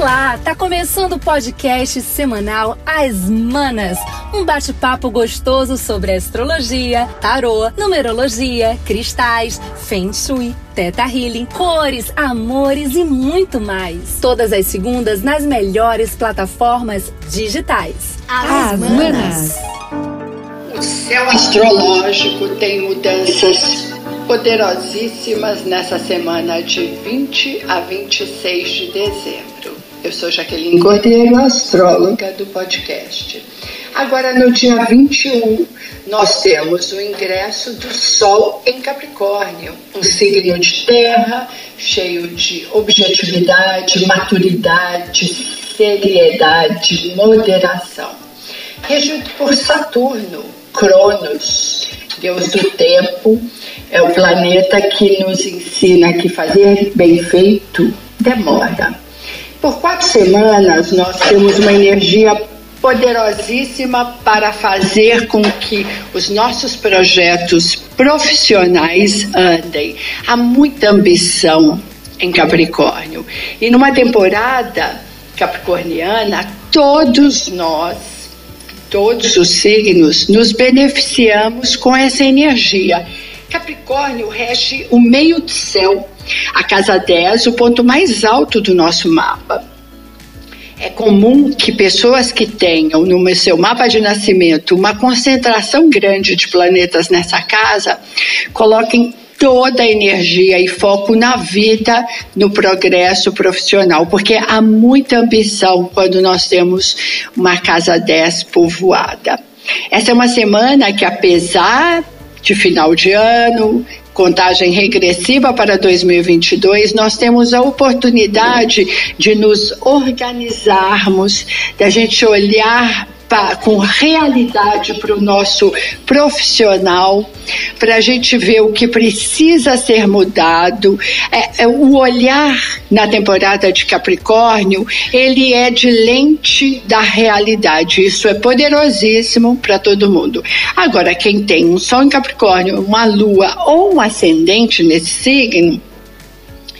Olá, tá começando o podcast semanal As Manas, um bate-papo gostoso sobre astrologia, tarô, numerologia, cristais, feng shui, teta healing, cores, amores e muito mais. Todas as segundas nas melhores plataformas digitais. As, As Manas. O céu astrológico tem mudanças poderosíssimas nessa semana de 20 a 26 de dezembro. Eu sou Jaqueline Cordeiro, astróloga do podcast. Agora, no dia 21, nós temos o ingresso do Sol em Capricórnio, um signo de terra cheio de objetividade, maturidade, seriedade, moderação. Regido por Saturno, Cronos, Deus do tempo, é o planeta que nos ensina que fazer bem feito demora. Por quatro semanas, nós temos uma energia poderosíssima para fazer com que os nossos projetos profissionais andem. Há muita ambição em Capricórnio. E numa temporada capricorniana, todos nós, todos os signos, nos beneficiamos com essa energia. Capricórnio rege o meio do céu, a casa 10, o ponto mais alto do nosso mapa. É comum que pessoas que tenham no seu mapa de nascimento uma concentração grande de planetas nessa casa coloquem toda a energia e foco na vida, no progresso profissional, porque há muita ambição quando nós temos uma casa 10 povoada. Essa é uma semana que, apesar de final de ano, contagem regressiva para 2022, nós temos a oportunidade de nos organizarmos, da gente olhar pra, com realidade para o nosso profissional, para a gente ver o que precisa ser mudado. É, é, o olhar na temporada de Capricórnio, ele é de lente da realidade. Isso é poderosíssimo para todo mundo. Agora, quem tem um Sol em Capricórnio, uma Lua ou um ascendente nesse signo,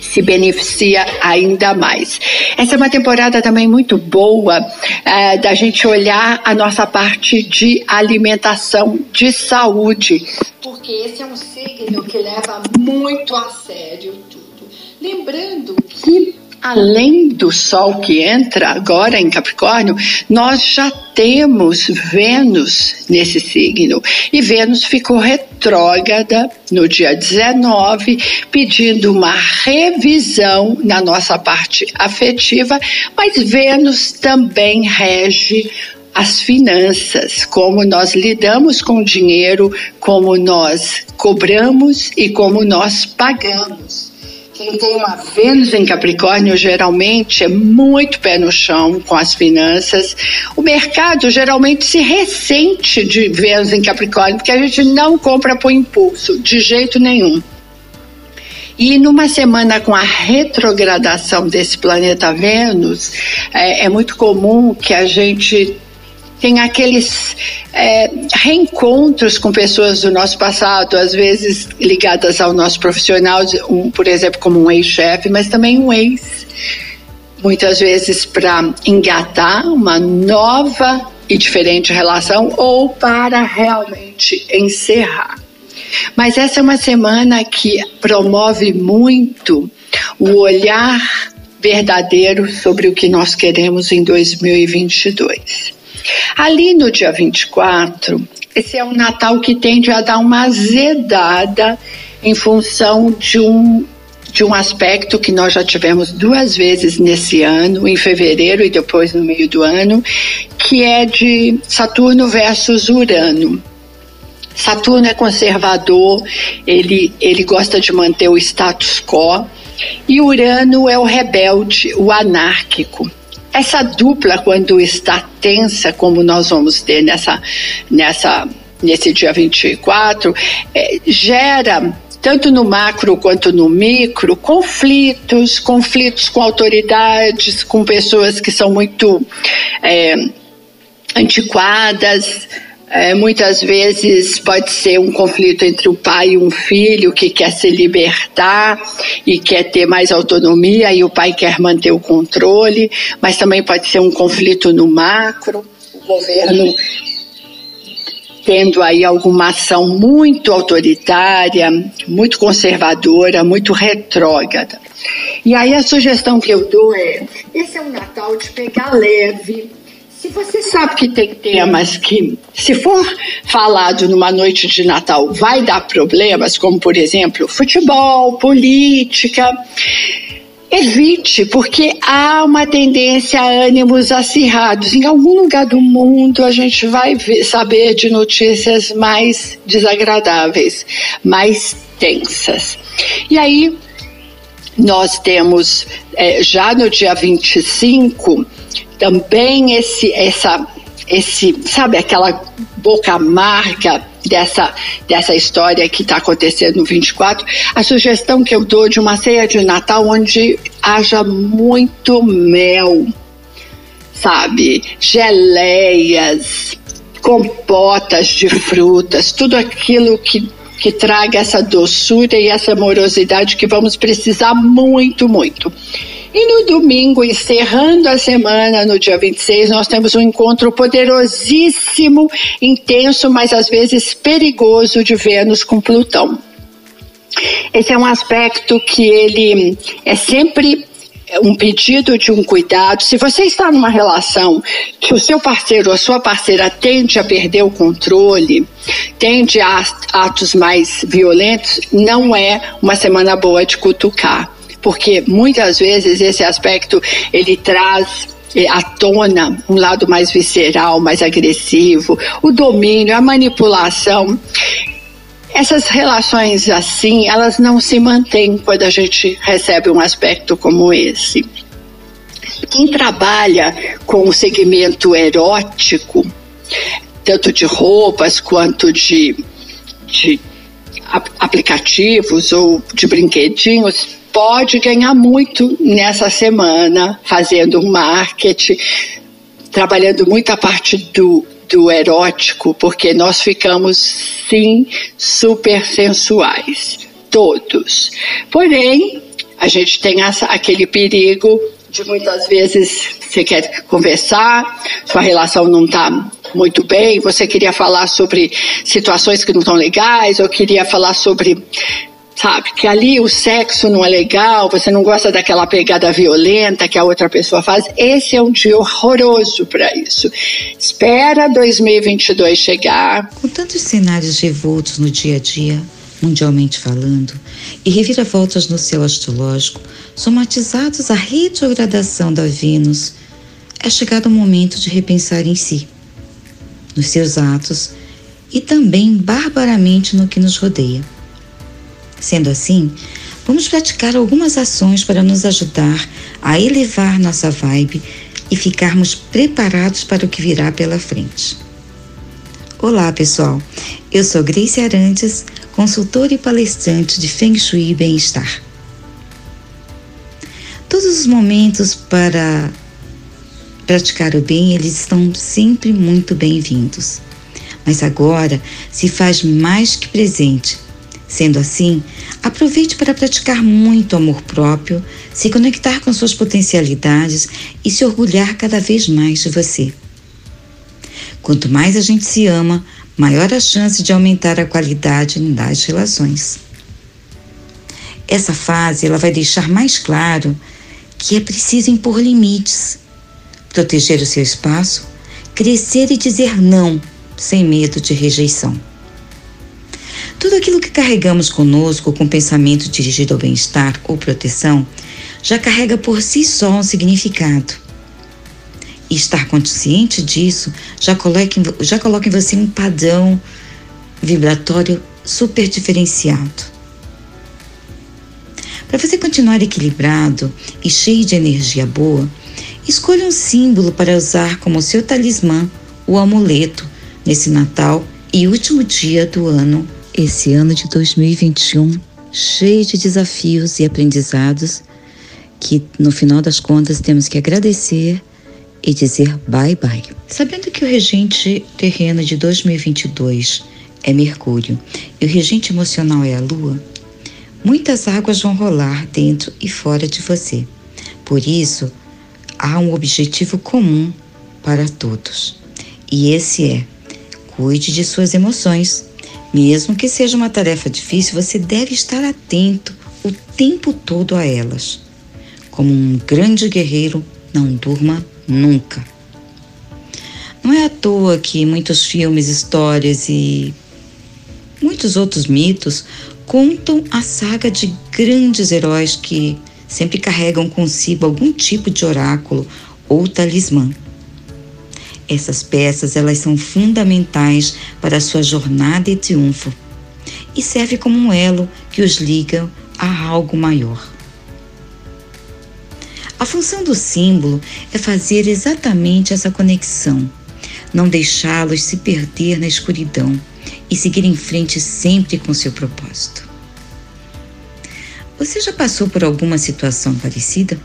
se beneficia ainda mais. Essa é uma temporada também muito boa é, da gente olhar a nossa parte de alimentação, de saúde, porque esse é um signo que leva muito a sério tudo. Lembrando que além do Sol que entra agora em Capricórnio, nós já temos Vênus nesse signo. E Vênus ficou retrógrada no dia 19, pedindo uma revisão na nossa parte afetiva, mas Vênus também rege as finanças, como nós lidamos com o dinheiro, como nós cobramos e como nós pagamos. Quem tem uma Vênus em Capricórnio geralmente é muito pé no chão com as finanças. O mercado geralmente se ressente de Vênus em Capricórnio, porque a gente não compra por impulso, de jeito nenhum. E numa semana com a retrogradação desse planeta Vênus, é, é muito comum que a gente tem aqueles é, reencontros com pessoas do nosso passado, às vezes ligadas ao nosso profissional, um, por exemplo, como um ex-chefe, mas também um ex. Muitas vezes para engatar uma nova e diferente relação ou para realmente encerrar. Mas essa é uma semana que promove muito o olhar verdadeiro sobre o que nós queremos em 2022. Ali no dia 24, esse é um Natal que tende a dar uma azedada em função de um de um aspecto que nós já tivemos duas vezes nesse ano, em fevereiro e depois no meio do ano, que é de Saturno versus Urano. Saturno é conservador, ele, ele gosta de manter o status quo, e Urano é o rebelde, o anárquico. Essa dupla, quando está tensa, como nós vamos ter nessa, nessa, nesse dia 24, é, gera tanto no macro quanto no micro, conflitos, conflitos com autoridades, com pessoas que são muito é, antiquadas, É, muitas vezes pode ser um conflito entre o pai e um filho que quer se libertar e quer ter mais autonomia e o pai quer manter o controle, mas também pode ser um conflito no macro, o governo tendo aí alguma ação muito autoritária, muito conservadora, muito retrógrada. E aí a sugestão que eu dou é: esse é um Natal de pegar leve se você sabe que tem temas que, se for falado numa noite de Natal, vai dar problemas, como por exemplo futebol, política, evite, porque há uma tendência a ânimos acirrados. Em algum lugar do mundo a gente vai saber de notícias mais desagradáveis, mais tensas. E aí nós temos é, já no dia 25 também esse, essa, esse, sabe, aquela boca amarga dessa, dessa história que está acontecendo no 24, a sugestão que eu dou de uma ceia de Natal onde haja muito mel, sabe, geleias, compotas de frutas, tudo aquilo que que traga essa doçura e essa amorosidade que vamos precisar muito, muito. E no domingo, encerrando a semana, no dia 26, nós temos um encontro poderosíssimo, intenso, mas às vezes perigoso de Vênus com Plutão. Esse é um aspecto que ele é sempre um pedido de um cuidado. Se você está numa relação que o seu parceiro ou a sua parceira tende a perder o controle, tende a atos mais violentos, não é uma semana boa de cutucar porque muitas vezes esse aspecto ele traz eh, à tona um lado mais visceral, mais agressivo, o domínio, a manipulação. Essas relações assim, elas não se mantêm quando a gente recebe um aspecto como esse. Quem trabalha com o segmento erótico, tanto de roupas quanto de, de aplicativos ou de brinquedinhos, pode ganhar muito nessa semana fazendo marketing, trabalhando muito a parte do, do erótico, porque nós ficamos sim super sensuais, todos. Porém, a gente tem essa, aquele perigo de muitas vezes você quer conversar, sua relação não está muito bem, você queria falar sobre situações que não estão legais, ou queria falar sobre sabe? Que ali o sexo não é legal, você não gosta daquela pegada violenta que a outra pessoa faz. Esse é um dia horroroso para isso. Espera 2022 chegar. Com tantos cenários revoltos no dia a dia, mundialmente falando, e reviravoltas no céu astrológico, somatizados à retrogradação da Vênus, é chegado o momento de repensar em si, nos seus atos e também barbaramente no que nos rodeia. Sendo assim, vamos praticar algumas ações para nos ajudar a elevar nossa vibe e ficarmos preparados para o que virá pela frente. Olá, pessoal. Eu sou Grace Arantes, consultora e palestrante de Feng Shui e Bem-Estar. Todos os momentos para praticar o bem, eles estão sempre muito bem-vindos. Mas agora se faz mais que presente Sendo assim, aproveite para praticar muito amor próprio, se conectar com suas potencialidades e se orgulhar cada vez mais de você. Quanto mais a gente se ama, maior a chance de aumentar a qualidade das relações. Essa fase ela vai deixar mais claro que é preciso impor limites, proteger o seu espaço, crescer e dizer não sem medo de rejeição. Tudo aquilo que carregamos conosco com pensamento dirigido ao bem-estar ou proteção já carrega por si só um significado. E estar consciente disso já coloca, em, já coloca em você um padrão vibratório super diferenciado. Para você continuar equilibrado e cheio de energia boa, escolha um símbolo para usar como seu talismã, o amuleto, nesse Natal e último dia do ano esse ano de 2021 cheio de desafios e aprendizados que no final das contas temos que agradecer e dizer bye bye. Sabendo que o regente terreno de 2022 é Mercúrio e o regente emocional é a Lua, muitas águas vão rolar dentro e fora de você. Por isso, há um objetivo comum para todos. E esse é: cuide de suas emoções. Mesmo que seja uma tarefa difícil, você deve estar atento o tempo todo a elas. Como um grande guerreiro, não durma nunca. Não é à toa que muitos filmes, histórias e muitos outros mitos contam a saga de grandes heróis que sempre carregam consigo algum tipo de oráculo ou talismã. Essas peças elas são fundamentais para a sua jornada e triunfo e serve como um elo que os liga a algo maior. A função do símbolo é fazer exatamente essa conexão, não deixá-los se perder na escuridão e seguir em frente sempre com seu propósito. Você já passou por alguma situação parecida?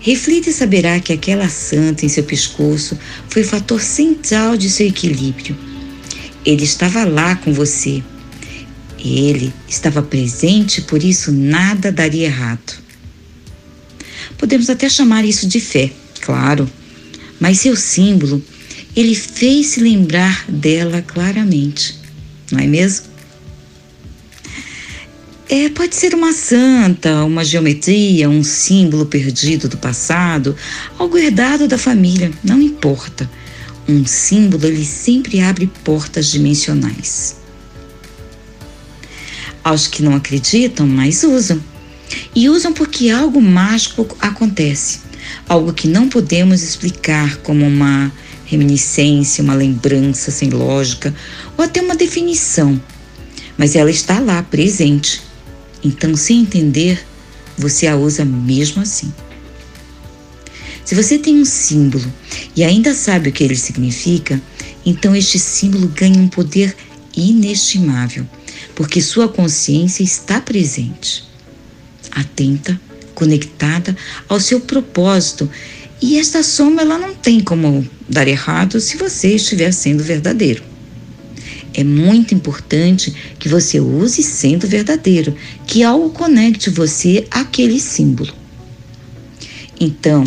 Reflita e saberá que aquela santa em seu pescoço foi o fator central de seu equilíbrio. Ele estava lá com você. Ele estava presente, por isso nada daria errado. Podemos até chamar isso de fé, claro, mas seu símbolo, ele fez se lembrar dela claramente, não é mesmo? É, pode ser uma santa, uma geometria, um símbolo perdido do passado, algo herdado da família, não importa. Um símbolo ele sempre abre portas dimensionais. Aos que não acreditam, mas usam. E usam porque algo mágico acontece, algo que não podemos explicar como uma reminiscência, uma lembrança sem lógica ou até uma definição, mas ela está lá presente. Então, sem entender, você a usa mesmo assim. Se você tem um símbolo e ainda sabe o que ele significa, então este símbolo ganha um poder inestimável, porque sua consciência está presente atenta, conectada ao seu propósito. E esta soma ela não tem como dar errado se você estiver sendo verdadeiro. É muito importante que você use sendo verdadeiro, que algo conecte você àquele símbolo. Então,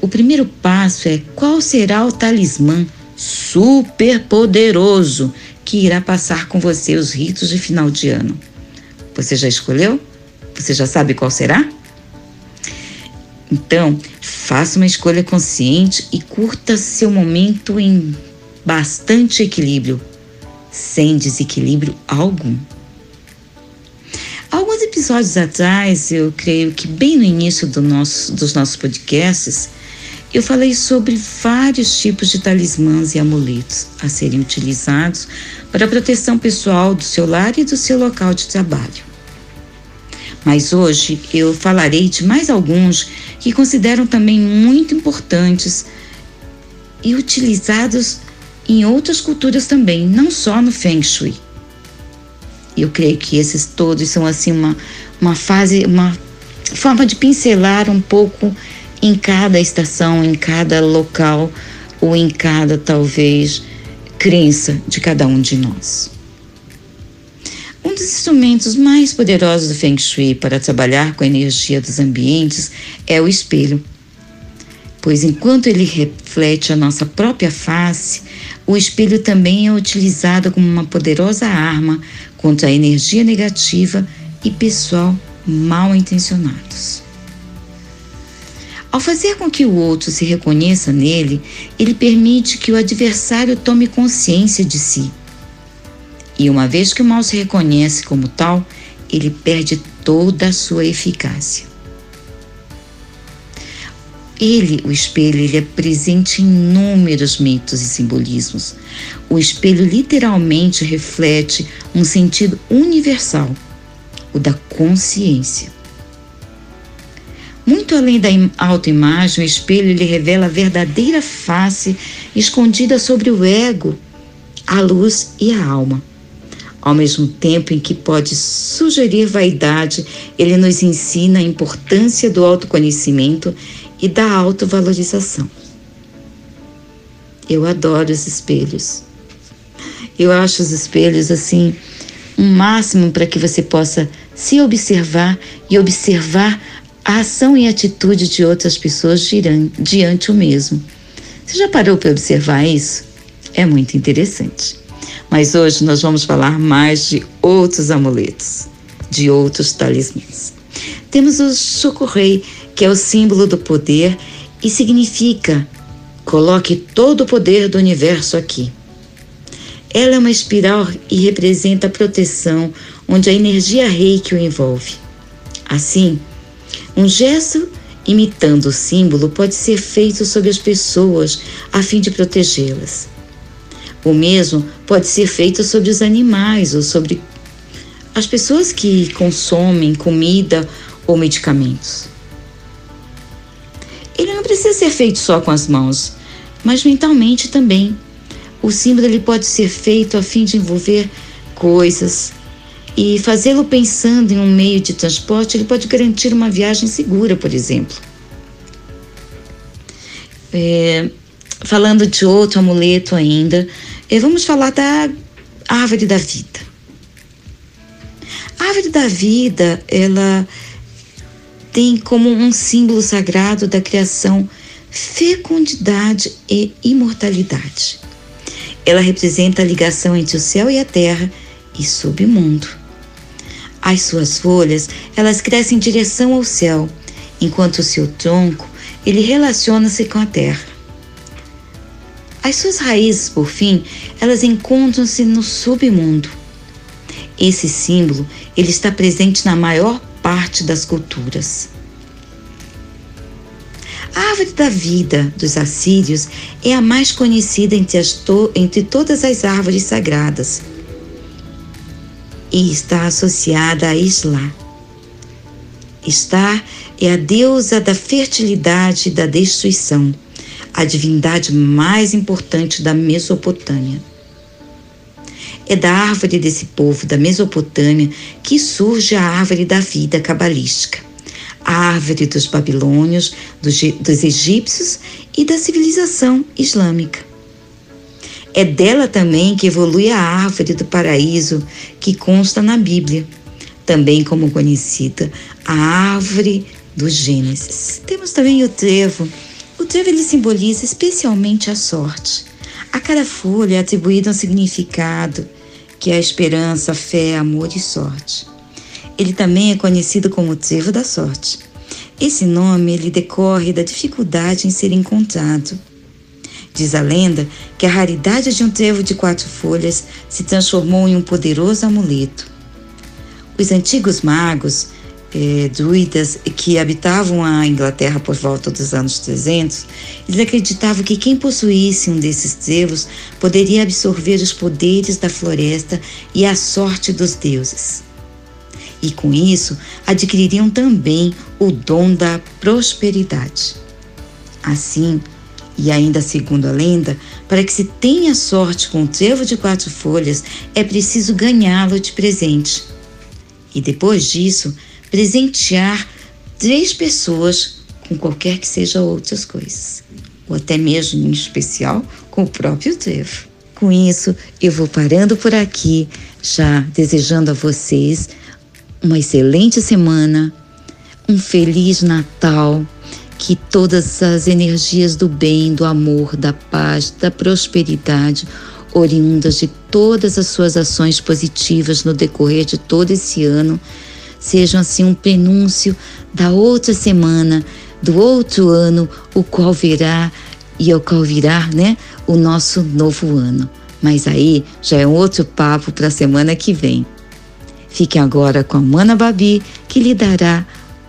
o primeiro passo é qual será o talismã super poderoso que irá passar com você os ritos de final de ano. Você já escolheu? Você já sabe qual será? Então, faça uma escolha consciente e curta seu momento em bastante equilíbrio, sem desequilíbrio algum. Alguns episódios atrás, eu creio que bem no início do nosso, dos nossos podcasts, eu falei sobre vários tipos de talismãs e amuletos a serem utilizados para a proteção pessoal do seu lar e do seu local de trabalho mas hoje eu falarei de mais alguns que consideram também muito importantes e utilizados em outras culturas também, não só no Feng Shui. Eu creio que esses todos são assim uma, uma fase, uma forma de pincelar um pouco em cada estação, em cada local ou em cada talvez crença de cada um de nós. Um dos instrumentos mais poderosos do Feng Shui para trabalhar com a energia dos ambientes é o espelho. Pois enquanto ele reflete a nossa própria face, o espelho também é utilizado como uma poderosa arma contra a energia negativa e pessoal mal intencionados. Ao fazer com que o outro se reconheça nele, ele permite que o adversário tome consciência de si e uma vez que o mal se reconhece como tal, ele perde toda a sua eficácia. Ele, o espelho, ele é presente em inúmeros mitos e simbolismos. O espelho literalmente reflete um sentido universal, o da consciência. Muito além da autoimagem, o espelho ele revela a verdadeira face escondida sobre o ego, a luz e a alma. Ao mesmo tempo em que pode sugerir vaidade, ele nos ensina a importância do autoconhecimento e da autovalorização. Eu adoro os espelhos. Eu acho os espelhos assim um máximo para que você possa se observar e observar a ação e atitude de outras pessoas diante o mesmo. Você já parou para observar isso? É muito interessante. Mas hoje nós vamos falar mais de outros amuletos, de outros talismãs. Temos o Chocorrei, que é o símbolo do poder e significa coloque todo o poder do universo aqui. Ela é uma espiral e representa a proteção, onde a energia reiki o envolve. Assim, um gesto imitando o símbolo pode ser feito sobre as pessoas a fim de protegê-las. O mesmo pode ser feito sobre os animais ou sobre as pessoas que consomem comida ou medicamentos. Ele não precisa ser feito só com as mãos, mas mentalmente também. O símbolo ele pode ser feito a fim de envolver coisas e fazê-lo pensando em um meio de transporte, ele pode garantir uma viagem segura, por exemplo. É, falando de outro amuleto ainda, é, vamos falar da árvore da vida. A árvore da vida, ela tem como um símbolo sagrado da criação fecundidade e imortalidade. Ela representa a ligação entre o céu e a terra e submundo. As suas folhas, elas crescem em direção ao céu, enquanto o seu tronco, ele relaciona-se com a terra. As suas raízes, por fim, elas encontram-se no submundo. Esse símbolo, ele está presente na maior parte das culturas. A árvore da vida dos assírios é a mais conhecida entre, to entre todas as árvores sagradas e está associada a Islá. Estar é a deusa da fertilidade e da destruição, a divindade mais importante da Mesopotâmia. É da árvore desse povo da Mesopotâmia que surge a árvore da vida cabalística a árvore dos babilônios, dos, dos egípcios e da civilização islâmica. É dela também que evolui a árvore do paraíso que consta na Bíblia, também como conhecida a árvore do Gênesis. Temos também o trevo. O trevo ele simboliza especialmente a sorte. A cada folha é atribuído um significado, que é a esperança, a fé, amor e sorte. Ele também é conhecido como trevo da sorte. Esse nome ele decorre da dificuldade em ser encontrado. Diz a lenda que a raridade de um trevo de quatro folhas se transformou em um poderoso amuleto. Os antigos magos, eh, druidas que habitavam a Inglaterra por volta dos anos 300, eles acreditavam que quem possuísse um desses trevos poderia absorver os poderes da floresta e a sorte dos deuses e com isso adquiririam também o dom da prosperidade. Assim, e ainda segundo a lenda, para que se tenha sorte com o trevo de quatro folhas, é preciso ganhá-lo de presente. E depois disso, presentear três pessoas com qualquer que seja outras coisas, ou até mesmo em especial com o próprio trevo. Com isso, eu vou parando por aqui, já desejando a vocês uma excelente semana, um feliz Natal, que todas as energias do bem, do amor, da paz, da prosperidade, oriundas de todas as suas ações positivas no decorrer de todo esse ano, sejam assim um prenúncio da outra semana, do outro ano, o qual virá e ao qual virá, né, o nosso novo ano. Mas aí já é um outro papo para a semana que vem. Fiquem agora com a Mana Babi, que lhe dará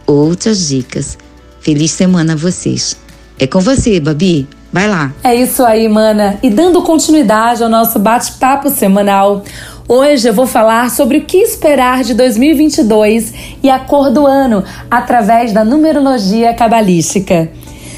outras dicas. Feliz semana a vocês. É com você, Babi. Vai lá. É isso aí, mana. E dando continuidade ao nosso bate-papo semanal, hoje eu vou falar sobre o que esperar de 2022 e a cor do ano através da numerologia cabalística.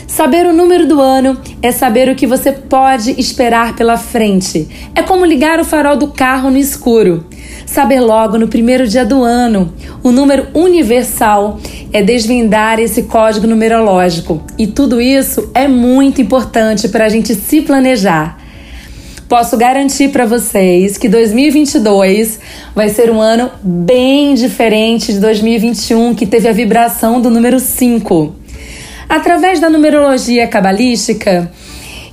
Saber o número do ano é saber o que você pode esperar pela frente. É como ligar o farol do carro no escuro. Saber logo no primeiro dia do ano o número universal é desvendar esse código numerológico. E tudo isso é muito importante para a gente se planejar. Posso garantir para vocês que 2022 vai ser um ano bem diferente de 2021, que teve a vibração do número 5. Através da numerologia cabalística,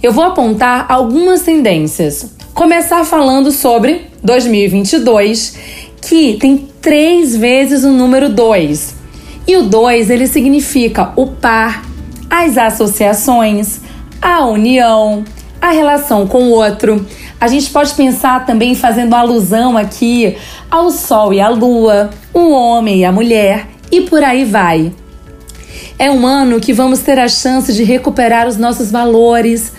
eu vou apontar algumas tendências. Começar falando sobre 2022, que tem três vezes o número 2. E o 2 ele significa o par, as associações, a união, a relação com o outro. A gente pode pensar também fazendo alusão aqui ao Sol e à Lua, o homem e a mulher, e por aí vai. É um ano que vamos ter a chance de recuperar os nossos valores,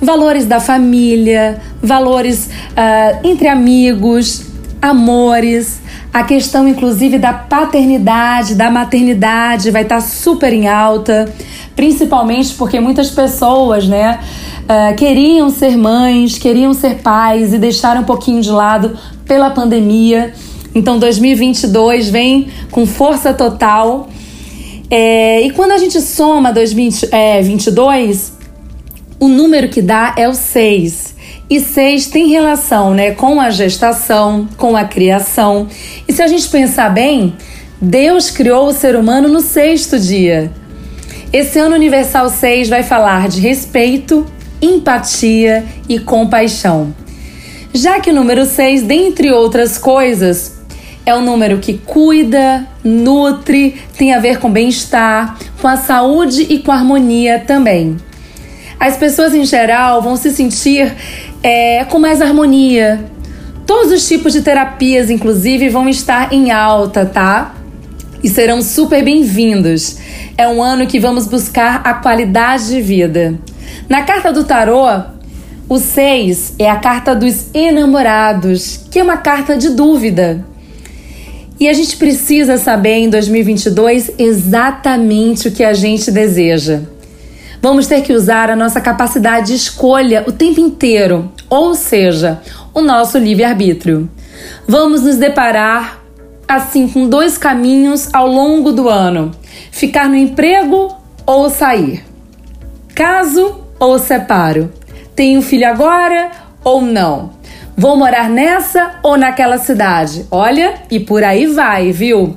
valores da família, valores uh, entre amigos, amores. A questão, inclusive, da paternidade, da maternidade vai estar super em alta, principalmente porque muitas pessoas, né, uh, queriam ser mães, queriam ser pais e deixaram um pouquinho de lado pela pandemia. Então, 2022 vem com força total é, e quando a gente soma 2022, é, o número que dá é o 6. E 6 tem relação né, com a gestação, com a criação. E se a gente pensar bem, Deus criou o ser humano no sexto dia. Esse ano universal 6 vai falar de respeito, empatia e compaixão. Já que o número 6, dentre outras coisas, é um número que cuida, nutre, tem a ver com bem-estar, com a saúde e com a harmonia também. As pessoas em geral vão se sentir é, com mais harmonia. Todos os tipos de terapias, inclusive, vão estar em alta, tá? E serão super bem-vindos. É um ano que vamos buscar a qualidade de vida. Na carta do tarô, o 6 é a carta dos enamorados, que é uma carta de dúvida. E a gente precisa saber em 2022 exatamente o que a gente deseja. Vamos ter que usar a nossa capacidade de escolha o tempo inteiro, ou seja, o nosso livre-arbítrio. Vamos nos deparar assim com dois caminhos ao longo do ano: ficar no emprego ou sair, caso ou separo, tenho filho agora ou não. Vou morar nessa ou naquela cidade? Olha, e por aí vai, viu?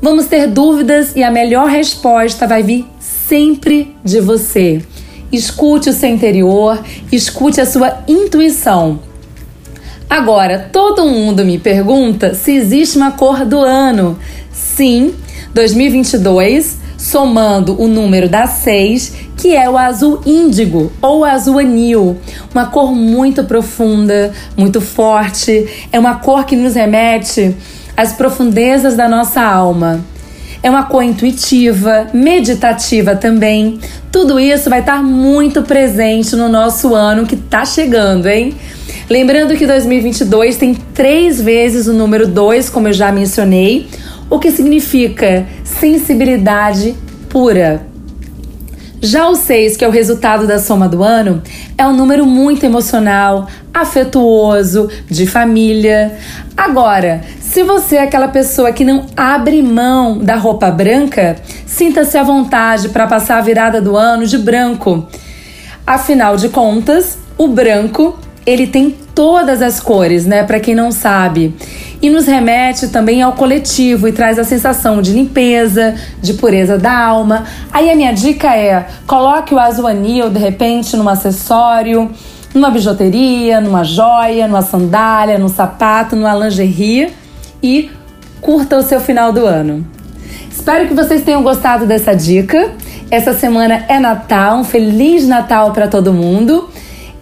Vamos ter dúvidas e a melhor resposta vai vir sempre de você. Escute o seu interior, escute a sua intuição. Agora, todo mundo me pergunta se existe uma cor do ano. Sim, 2022, somando o número da 6, que é o azul índigo ou azul anil, uma cor muito profunda, muito forte, é uma cor que nos remete às profundezas da nossa alma. É uma cor intuitiva, meditativa também. Tudo isso vai estar muito presente no nosso ano que está chegando, hein? Lembrando que 2022 tem três vezes o número 2, como eu já mencionei, o que significa sensibilidade pura. Já o 6, que é o resultado da soma do ano, é um número muito emocional, afetuoso, de família. Agora, se você é aquela pessoa que não abre mão da roupa branca, sinta-se à vontade para passar a virada do ano de branco. Afinal de contas, o branco ele tem todas as cores, né? Para quem não sabe e nos remete também ao coletivo e traz a sensação de limpeza, de pureza da alma. Aí a minha dica é: coloque o azul anil de repente num acessório, numa bijuteria, numa joia, numa sandália, num sapato, numa lingerie e curta o seu final do ano. Espero que vocês tenham gostado dessa dica. Essa semana é Natal, um feliz Natal para todo mundo.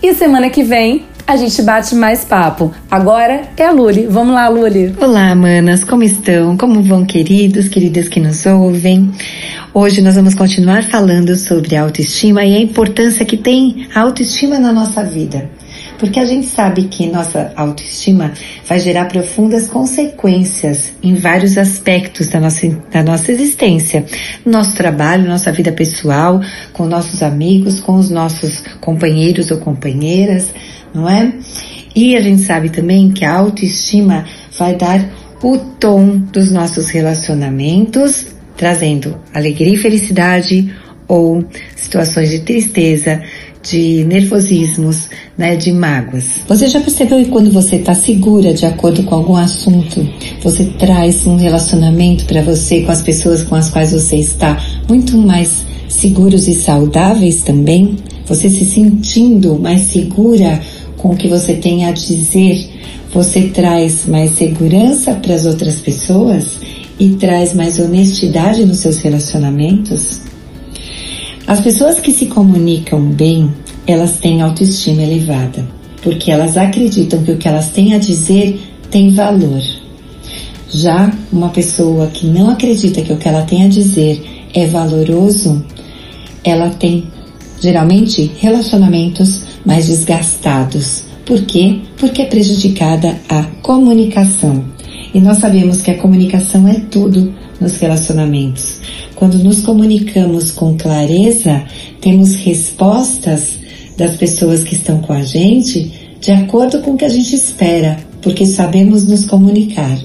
E semana que vem a gente bate mais papo. Agora é a Luli. Vamos lá, Luli. Olá, manas, como estão? Como vão, queridos, queridas que nos ouvem? Hoje nós vamos continuar falando sobre autoestima e a importância que tem a autoestima na nossa vida. Porque a gente sabe que nossa autoestima vai gerar profundas consequências em vários aspectos da nossa, da nossa existência. Nosso trabalho, nossa vida pessoal, com nossos amigos, com os nossos companheiros ou companheiras, não é? E a gente sabe também que a autoestima vai dar o tom dos nossos relacionamentos, trazendo alegria e felicidade ou situações de tristeza, de nervosismos, né, de mágoas. Você já percebeu que quando você está segura de acordo com algum assunto, você traz um relacionamento para você com as pessoas com as quais você está muito mais seguros e saudáveis também? Você se sentindo mais segura com o que você tem a dizer, você traz mais segurança para as outras pessoas e traz mais honestidade nos seus relacionamentos? As pessoas que se comunicam bem, elas têm autoestima elevada, porque elas acreditam que o que elas têm a dizer tem valor. Já uma pessoa que não acredita que o que ela tem a dizer é valoroso, ela tem geralmente relacionamentos mais desgastados. Por quê? Porque é prejudicada a comunicação. E nós sabemos que a comunicação é tudo nos relacionamentos. Quando nos comunicamos com clareza, temos respostas das pessoas que estão com a gente de acordo com o que a gente espera, porque sabemos nos comunicar.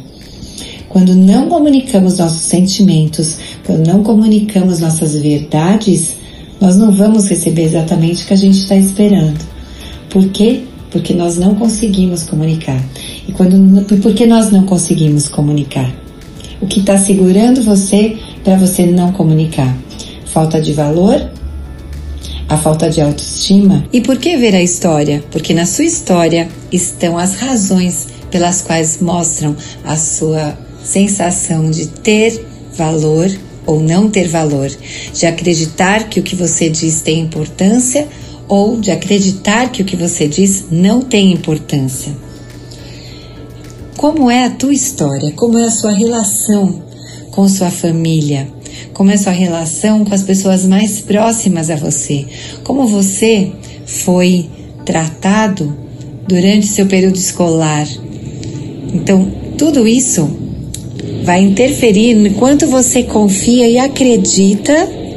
Quando não comunicamos nossos sentimentos, quando não comunicamos nossas verdades, nós não vamos receber exatamente o que a gente está esperando. Por quê? Porque nós não conseguimos comunicar. E quando, por que nós não conseguimos comunicar? O que está segurando você para você não comunicar? Falta de valor? A falta de autoestima? E por que ver a história? Porque na sua história estão as razões pelas quais mostram a sua sensação de ter valor ou não ter valor, de acreditar que o que você diz tem importância ou de acreditar que o que você diz não tem importância. Como é a tua história? Como é a sua relação com sua família? Como é a sua relação com as pessoas mais próximas a você? Como você foi tratado durante seu período escolar? Então, tudo isso vai interferir no quanto você confia e acredita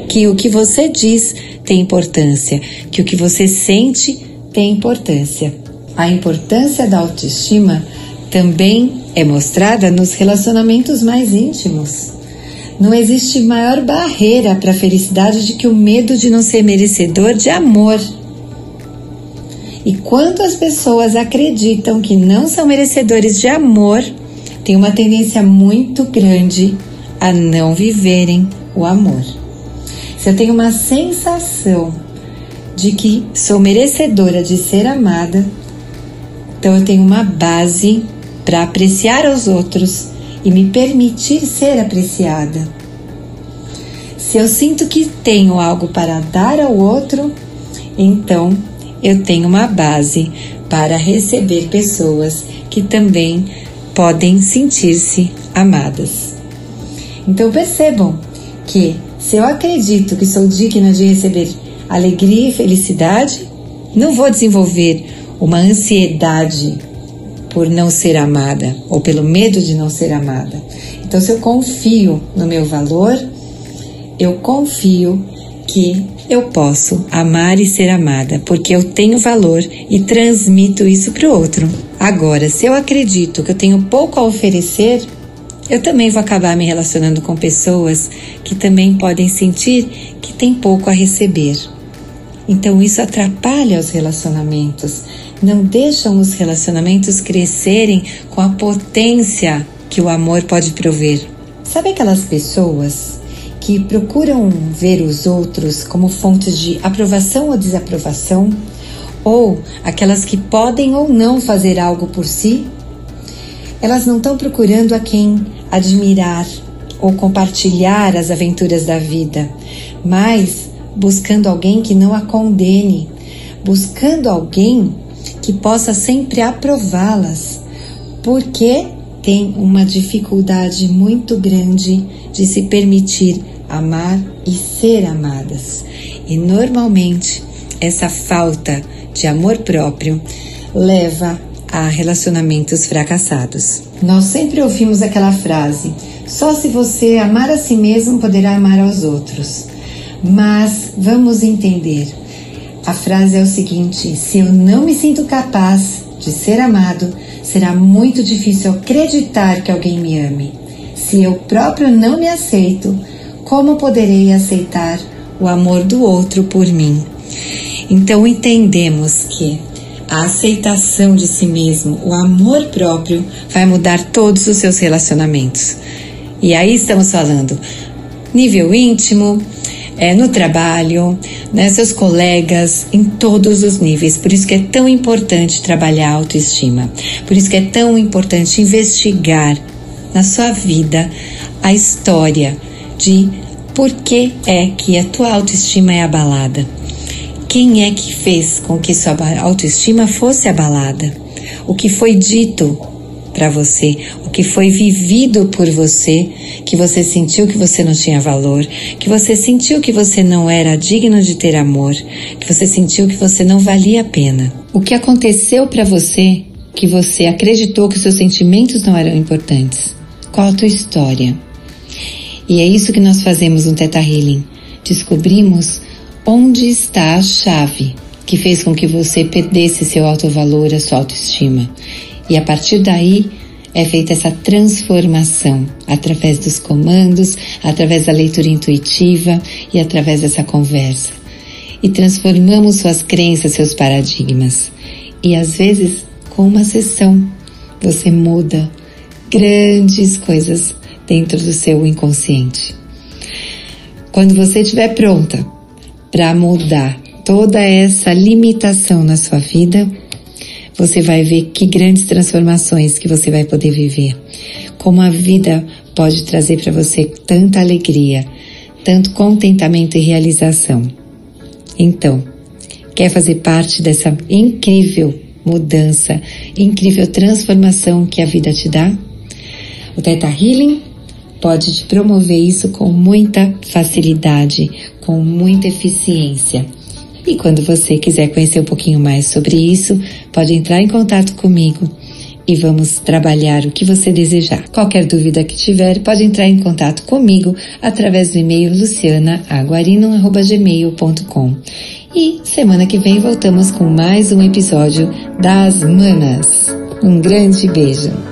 que o que você diz tem importância, que o que você sente tem importância. A importância da autoestima também é mostrada nos relacionamentos mais íntimos. Não existe maior barreira para a felicidade do que o medo de não ser merecedor de amor. E quando as pessoas acreditam que não são merecedores de amor, tem uma tendência muito grande a não viverem o amor. Se eu tenho uma sensação de que sou merecedora de ser amada, então eu tenho uma base para apreciar os outros e me permitir ser apreciada. Se eu sinto que tenho algo para dar ao outro, então eu tenho uma base para receber pessoas que também podem sentir-se amadas. Então percebam que se eu acredito que sou digna de receber alegria e felicidade, não vou desenvolver uma ansiedade por não ser amada ou pelo medo de não ser amada. Então, se eu confio no meu valor, eu confio que eu posso amar e ser amada, porque eu tenho valor e transmito isso para o outro. Agora, se eu acredito que eu tenho pouco a oferecer, eu também vou acabar me relacionando com pessoas que também podem sentir que tem pouco a receber. Então isso atrapalha os relacionamentos, não deixam os relacionamentos crescerem com a potência que o amor pode prover. Sabe aquelas pessoas que procuram ver os outros como fontes de aprovação ou desaprovação, ou aquelas que podem ou não fazer algo por si, elas não estão procurando a quem admirar ou compartilhar as aventuras da vida, mas buscando alguém que não a condene, buscando alguém que possa sempre aprová-las, porque tem uma dificuldade muito grande de se permitir amar e ser amadas. E normalmente essa falta de amor próprio leva a relacionamentos fracassados. Nós sempre ouvimos aquela frase: só se você amar a si mesmo poderá amar aos outros. Mas vamos entender. A frase é o seguinte: se eu não me sinto capaz de ser amado, será muito difícil acreditar que alguém me ame. Se eu próprio não me aceito, como poderei aceitar o amor do outro por mim? Então entendemos que a aceitação de si mesmo, o amor próprio, vai mudar todos os seus relacionamentos. E aí estamos falando nível íntimo, é, no trabalho, né, seus colegas, em todos os níveis. Por isso que é tão importante trabalhar a autoestima. Por isso que é tão importante investigar na sua vida a história de por que é que a tua autoestima é abalada. Quem é que fez com que sua autoestima fosse abalada? O que foi dito para você, o que foi vivido por você, que você sentiu que você não tinha valor, que você sentiu que você não era digno de ter amor, que você sentiu que você não valia a pena. O que aconteceu para você que você acreditou que seus sentimentos não eram importantes? Qual a tua história? E é isso que nós fazemos no Teta Healing. Descobrimos Onde está a chave que fez com que você perdesse seu alto valor, a sua autoestima? E a partir daí é feita essa transformação através dos comandos, através da leitura intuitiva e através dessa conversa. E transformamos suas crenças, seus paradigmas. E às vezes, com uma sessão, você muda grandes coisas dentro do seu inconsciente. Quando você estiver pronta para mudar toda essa limitação na sua vida, você vai ver que grandes transformações que você vai poder viver. Como a vida pode trazer para você tanta alegria, tanto contentamento e realização. Então, quer fazer parte dessa incrível mudança, incrível transformação que a vida te dá? O Teta Healing pode te promover isso com muita facilidade, com muita eficiência. E quando você quiser conhecer um pouquinho mais sobre isso, pode entrar em contato comigo e vamos trabalhar o que você desejar. Qualquer dúvida que tiver, pode entrar em contato comigo através do e-mail lucianaaguarino.gmail.com E semana que vem voltamos com mais um episódio das Manas. Um grande beijo!